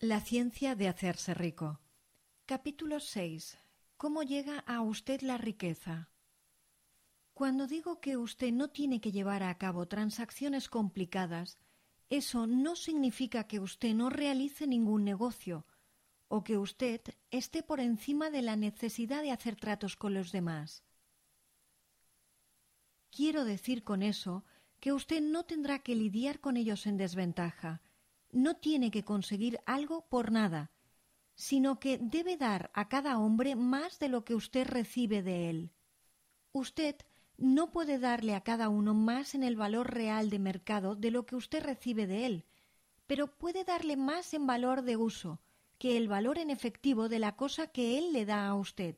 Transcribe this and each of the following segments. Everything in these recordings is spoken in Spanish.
La ciencia de hacerse rico. Capítulo 6. ¿Cómo llega a usted la riqueza? Cuando digo que usted no tiene que llevar a cabo transacciones complicadas, eso no significa que usted no realice ningún negocio o que usted esté por encima de la necesidad de hacer tratos con los demás. Quiero decir con eso que usted no tendrá que lidiar con ellos en desventaja, no tiene que conseguir algo por nada, sino que debe dar a cada hombre más de lo que usted recibe de él. Usted no puede darle a cada uno más en el valor real de mercado de lo que usted recibe de él, pero puede darle más en valor de uso que el valor en efectivo de la cosa que él le da a usted.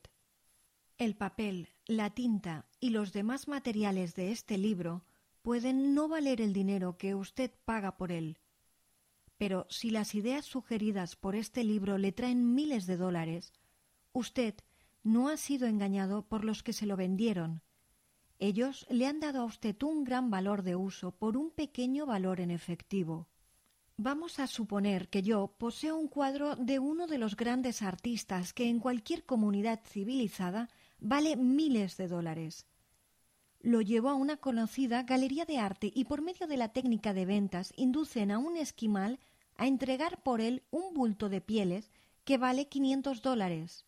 El papel, la tinta y los demás materiales de este libro pueden no valer el dinero que usted paga por él, pero si las ideas sugeridas por este libro le traen miles de dólares, usted no ha sido engañado por los que se lo vendieron. Ellos le han dado a usted un gran valor de uso por un pequeño valor en efectivo. Vamos a suponer que yo poseo un cuadro de uno de los grandes artistas que en cualquier comunidad civilizada vale miles de dólares. Lo llevo a una conocida galería de arte y por medio de la técnica de ventas inducen a un esquimal a entregar por él un bulto de pieles que vale quinientos dólares.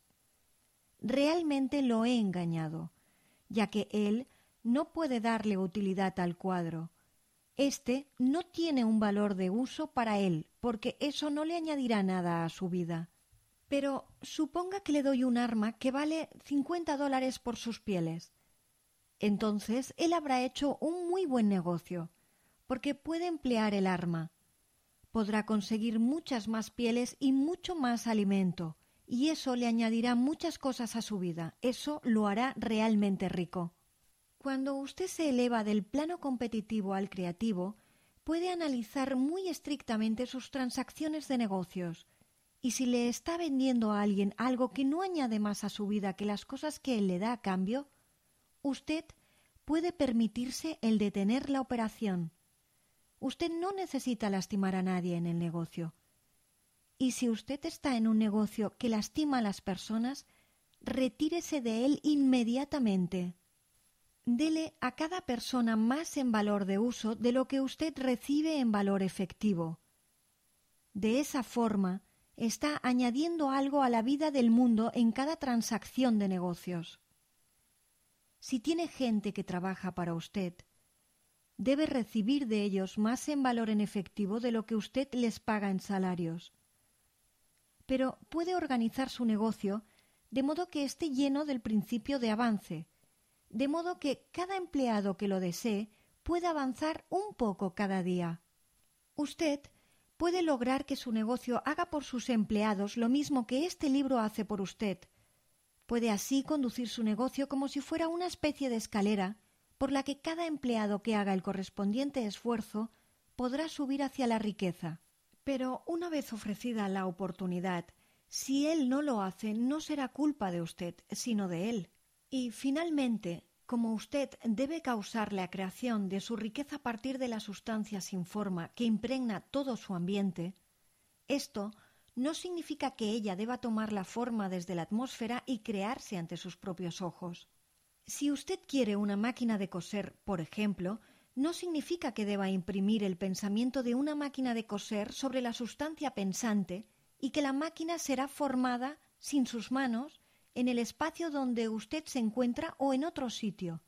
Realmente lo he engañado, ya que él no puede darle utilidad al cuadro. Este no tiene un valor de uso para él, porque eso no le añadirá nada a su vida. Pero suponga que le doy un arma que vale cincuenta dólares por sus pieles. Entonces él habrá hecho un muy buen negocio, porque puede emplear el arma, podrá conseguir muchas más pieles y mucho más alimento, y eso le añadirá muchas cosas a su vida, eso lo hará realmente rico. Cuando usted se eleva del plano competitivo al creativo, puede analizar muy estrictamente sus transacciones de negocios, y si le está vendiendo a alguien algo que no añade más a su vida que las cosas que él le da a cambio, usted puede permitirse el detener la operación, Usted no necesita lastimar a nadie en el negocio. Y si usted está en un negocio que lastima a las personas, retírese de él inmediatamente. Dele a cada persona más en valor de uso de lo que usted recibe en valor efectivo. De esa forma, está añadiendo algo a la vida del mundo en cada transacción de negocios. Si tiene gente que trabaja para usted, debe recibir de ellos más en valor en efectivo de lo que usted les paga en salarios. Pero puede organizar su negocio de modo que esté lleno del principio de avance, de modo que cada empleado que lo desee pueda avanzar un poco cada día. Usted puede lograr que su negocio haga por sus empleados lo mismo que este libro hace por usted. Puede así conducir su negocio como si fuera una especie de escalera por la que cada empleado que haga el correspondiente esfuerzo podrá subir hacia la riqueza. Pero una vez ofrecida la oportunidad, si él no lo hace, no será culpa de usted, sino de él. Y finalmente, como usted debe causar la creación de su riqueza a partir de la sustancia sin forma que impregna todo su ambiente, esto no significa que ella deba tomar la forma desde la atmósfera y crearse ante sus propios ojos. Si usted quiere una máquina de coser, por ejemplo, no significa que deba imprimir el pensamiento de una máquina de coser sobre la sustancia pensante y que la máquina será formada sin sus manos en el espacio donde usted se encuentra o en otro sitio.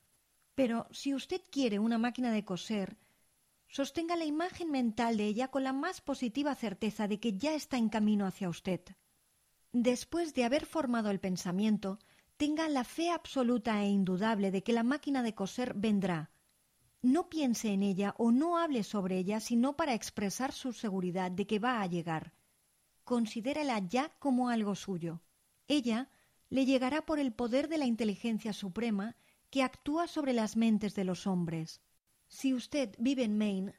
Pero si usted quiere una máquina de coser, sostenga la imagen mental de ella con la más positiva certeza de que ya está en camino hacia usted. Después de haber formado el pensamiento, tenga la fe absoluta e indudable de que la máquina de coser vendrá. No piense en ella o no hable sobre ella sino para expresar su seguridad de que va a llegar. Considérala ya como algo suyo. Ella le llegará por el poder de la inteligencia suprema que actúa sobre las mentes de los hombres. Si usted vive en Maine,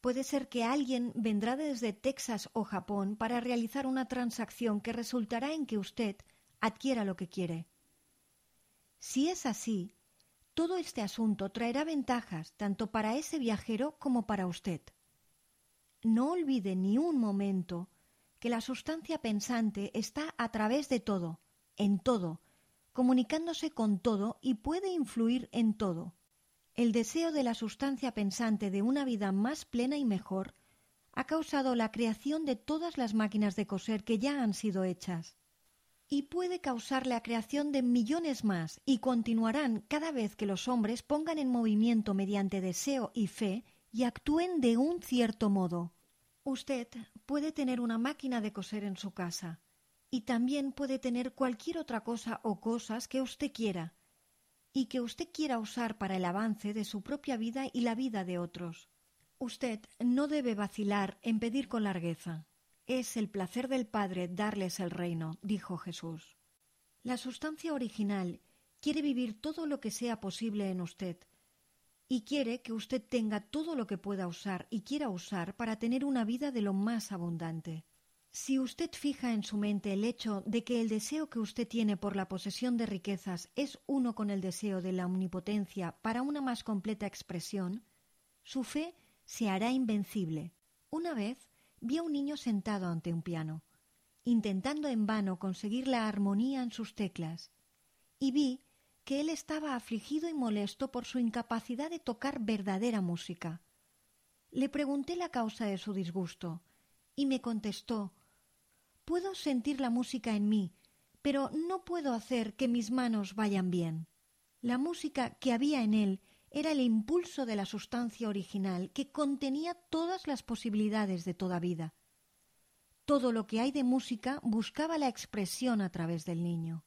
puede ser que alguien vendrá desde Texas o Japón para realizar una transacción que resultará en que usted adquiera lo que quiere. Si es así, todo este asunto traerá ventajas tanto para ese viajero como para usted. No olvide ni un momento que la sustancia pensante está a través de todo, en todo, comunicándose con todo y puede influir en todo. El deseo de la sustancia pensante de una vida más plena y mejor ha causado la creación de todas las máquinas de coser que ya han sido hechas. Y puede causar la creación de millones más y continuarán cada vez que los hombres pongan en movimiento mediante deseo y fe y actúen de un cierto modo. Usted puede tener una máquina de coser en su casa, y también puede tener cualquier otra cosa o cosas que usted quiera y que usted quiera usar para el avance de su propia vida y la vida de otros. Usted no debe vacilar en pedir con largueza. Es el placer del Padre darles el reino, dijo Jesús. La sustancia original quiere vivir todo lo que sea posible en usted y quiere que usted tenga todo lo que pueda usar y quiera usar para tener una vida de lo más abundante. Si usted fija en su mente el hecho de que el deseo que usted tiene por la posesión de riquezas es uno con el deseo de la omnipotencia para una más completa expresión, su fe se hará invencible. Una vez vi a un niño sentado ante un piano, intentando en vano conseguir la armonía en sus teclas, y vi que él estaba afligido y molesto por su incapacidad de tocar verdadera música. Le pregunté la causa de su disgusto, y me contestó Puedo sentir la música en mí, pero no puedo hacer que mis manos vayan bien. La música que había en él era el impulso de la sustancia original que contenía todas las posibilidades de toda vida. Todo lo que hay de música buscaba la expresión a través del niño.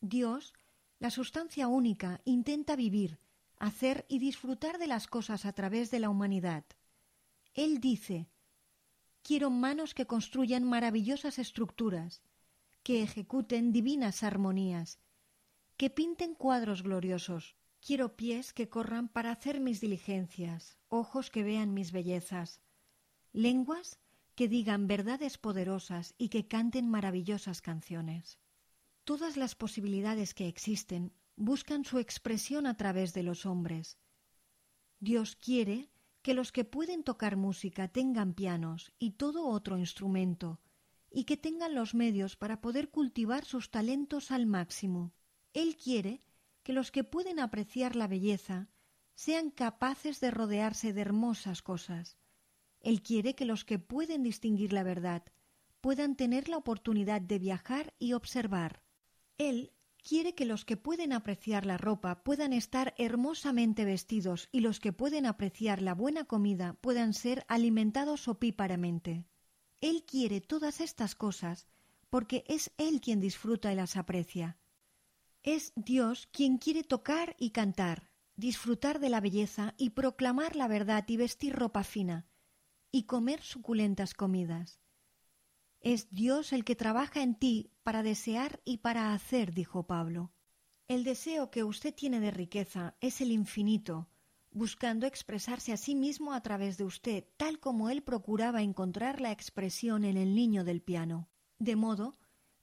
Dios, la sustancia única, intenta vivir, hacer y disfrutar de las cosas a través de la humanidad. Él dice Quiero manos que construyan maravillosas estructuras, que ejecuten divinas armonías, que pinten cuadros gloriosos. Quiero pies que corran para hacer mis diligencias, ojos que vean mis bellezas, lenguas que digan verdades poderosas y que canten maravillosas canciones. Todas las posibilidades que existen buscan su expresión a través de los hombres. Dios quiere que los que pueden tocar música tengan pianos y todo otro instrumento, y que tengan los medios para poder cultivar sus talentos al máximo. Él quiere que los que pueden apreciar la belleza sean capaces de rodearse de hermosas cosas. Él quiere que los que pueden distinguir la verdad puedan tener la oportunidad de viajar y observar. Él quiere que los que pueden apreciar la ropa puedan estar hermosamente vestidos y los que pueden apreciar la buena comida puedan ser alimentados opíparamente. Él quiere todas estas cosas porque es Él quien disfruta y las aprecia. Es Dios quien quiere tocar y cantar, disfrutar de la belleza y proclamar la verdad y vestir ropa fina, y comer suculentas comidas. Es Dios el que trabaja en ti para desear y para hacer, dijo Pablo. El deseo que usted tiene de riqueza es el infinito, buscando expresarse a sí mismo a través de usted, tal como él procuraba encontrar la expresión en el niño del piano. De modo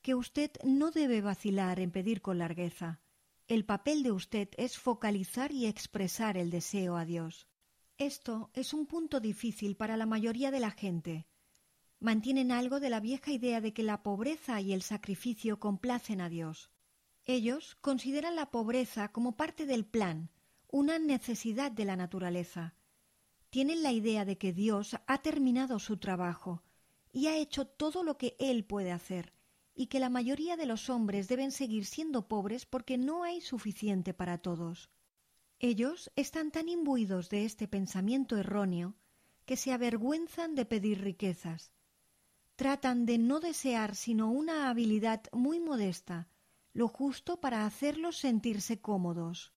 que usted no debe vacilar en pedir con largueza. El papel de usted es focalizar y expresar el deseo a Dios. Esto es un punto difícil para la mayoría de la gente, mantienen algo de la vieja idea de que la pobreza y el sacrificio complacen a Dios. Ellos consideran la pobreza como parte del plan, una necesidad de la naturaleza. Tienen la idea de que Dios ha terminado su trabajo y ha hecho todo lo que Él puede hacer, y que la mayoría de los hombres deben seguir siendo pobres porque no hay suficiente para todos. Ellos están tan imbuidos de este pensamiento erróneo que se avergüenzan de pedir riquezas, tratan de no desear sino una habilidad muy modesta, lo justo para hacerlos sentirse cómodos.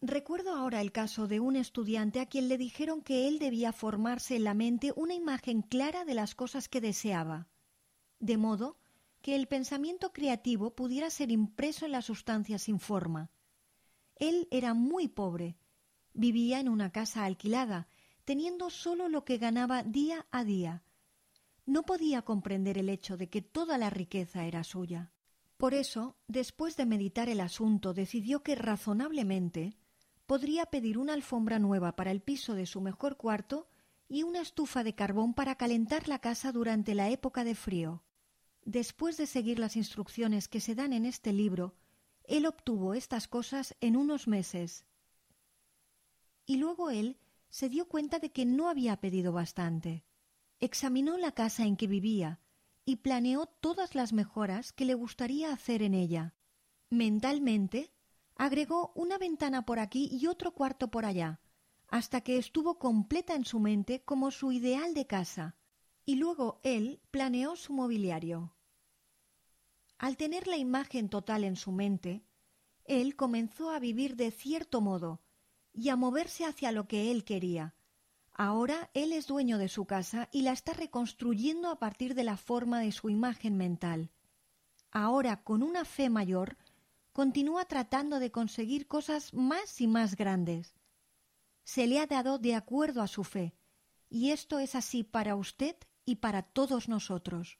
Recuerdo ahora el caso de un estudiante a quien le dijeron que él debía formarse en la mente una imagen clara de las cosas que deseaba, de modo que el pensamiento creativo pudiera ser impreso en la sustancia sin forma. Él era muy pobre, vivía en una casa alquilada, teniendo solo lo que ganaba día a día, no podía comprender el hecho de que toda la riqueza era suya. Por eso, después de meditar el asunto, decidió que razonablemente podría pedir una alfombra nueva para el piso de su mejor cuarto y una estufa de carbón para calentar la casa durante la época de frío. Después de seguir las instrucciones que se dan en este libro, él obtuvo estas cosas en unos meses. Y luego él se dio cuenta de que no había pedido bastante. Examinó la casa en que vivía y planeó todas las mejoras que le gustaría hacer en ella. Mentalmente, agregó una ventana por aquí y otro cuarto por allá, hasta que estuvo completa en su mente como su ideal de casa, y luego él planeó su mobiliario. Al tener la imagen total en su mente, él comenzó a vivir de cierto modo y a moverse hacia lo que él quería. Ahora él es dueño de su casa y la está reconstruyendo a partir de la forma de su imagen mental. Ahora, con una fe mayor, continúa tratando de conseguir cosas más y más grandes. Se le ha dado de acuerdo a su fe, y esto es así para usted y para todos nosotros.